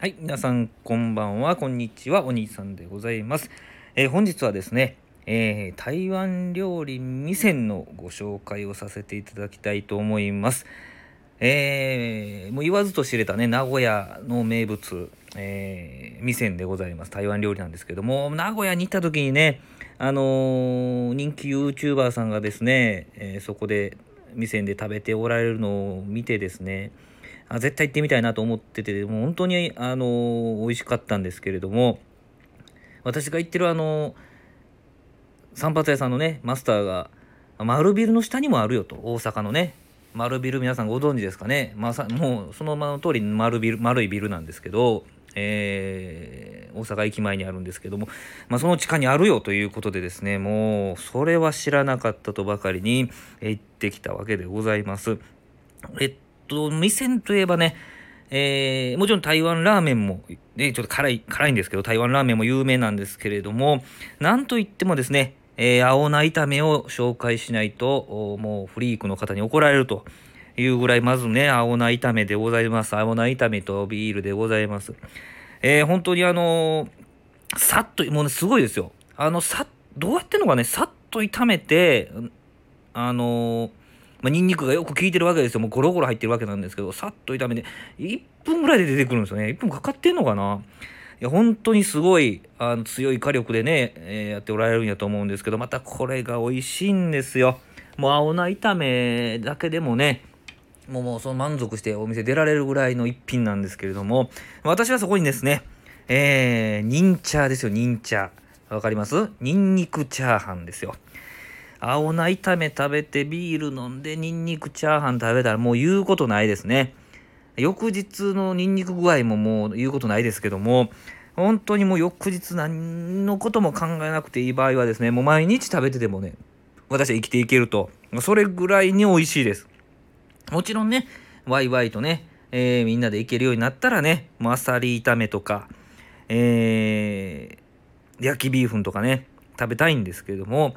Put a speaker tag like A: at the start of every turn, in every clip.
A: はい、皆さんこんばんは、こんにちは、お兄さんでございます。えー本日はですね、えー台湾料理味仙のご紹介をさせていただきたいと思います。えーもう言わずと知れたね、名古屋の名物、えー、味仙でございます。台湾料理なんですけども、名古屋に行った時にね、あの人気 YouTuber さんがですね、えそこで味仙で食べておられるのを見てですね、あ絶対行ってみたいなと思っててもう本当にあの美味しかったんですけれども私が行ってるあの散髪屋さんのねマスターが丸ビルの下にもあるよと大阪のね丸ビル皆さんご存知ですかね、まあ、さもうそのままの通り丸ビル丸いビルなんですけど、えー大阪駅前にあるんですけども、まあ、その地下にあるよということでですねもうそれは知らなかったとばかりに行ってきたわけでございます。えっと、店といえばね、えーもちろん台湾ラーメンも、ね、ちょっと辛い、辛いんですけど、台湾ラーメンも有名なんですけれども、なんといってもですね、えー青菜炒めを紹介しないと、もうフリークの方に怒られるというぐらい、まずね、青菜炒めでございます。青菜炒めとビールでございます。えー本当にあのーさっと、もうね、すごいですよ。あの、さどうやってんのかね、さっと炒めて、あのーまあ、ニンニクがよく効いてるわけですよ。もうゴロゴロ入ってるわけなんですけど、さっと炒めて、1分ぐらいで出てくるんですよね。1分かかってんのかな？いや、本当にすごい、あの強い火力でね、えーやっておられるんやと思うんですけど、またこれが美味しいんですよ。もう青菜炒めだけでもね、もうもうその満足してお店出られるぐらいの一品なんですけれども、私はそこにですね、えー、ニンチャーですよ、ニンチャー。わかります？ニンニクチャーハンですよ。青菜炒め食べてビール飲んでニンニクチャーハン食べたらもう言うことないですね。翌日のニンニク具合ももう言うことないですけども、本当にもう翌日何のことも考えなくていい場合はですね、もう毎日食べててもね、私は生きていけると。それぐらいに美味しいです。もちろんね、ワイワイとね、えーみんなで行けるようになったらね、もうあさり炒めとか、えー焼きビーフンとかね、食べたいんですけれども、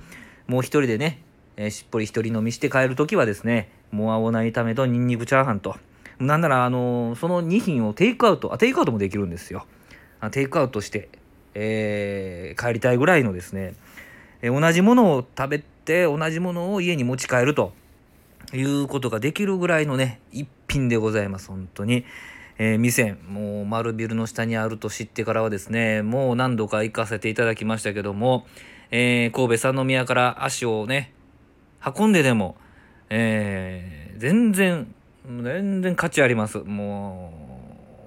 A: もう一人でね、えーしっぽり一人飲みして帰るときはですね、もう青菜炒めとニンニクチャーハンと、なんなら、あのーその2品をテイクアウト、あ、テイクアウトもできるんですよ。あテイクアウトして、えー帰りたいぐらいのですね、えー同じものを食べて、同じものを家に持ち帰るということができるぐらいのね、一品でございます、本当に。えー店、もう丸ビルの下にあると知ってからはですね、もう何度か行かせていただきましたけども、えー神戸三宮から足をね、運んででも、えー全然、全然価値あります。も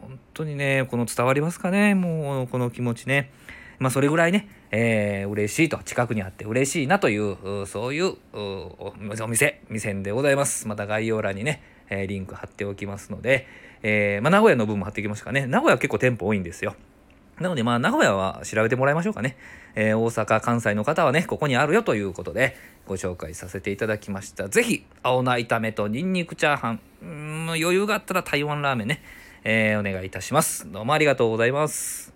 A: う、本当にね、この伝わりますかね、もうこの気持ちね。まあそれぐらいね、えー嬉しいと、近くにあって嬉しいなという、そういうお店、店でございます。また概要欄にね、えーリンク貼っておきますので、えーまあ名古屋の分も貼っておきましたかね。名古屋は結構店舗多いんですよ。なので、まあ、名古屋は調べてもらいましょうかね。えー大阪、関西の方はね、ここにあるよということで、ご紹介させていただきました。ぜひ、青菜炒めとニンニクチャーハン、うん余裕があったら台湾ラーメンね、えーお願いいたします。どうもありがとうございます。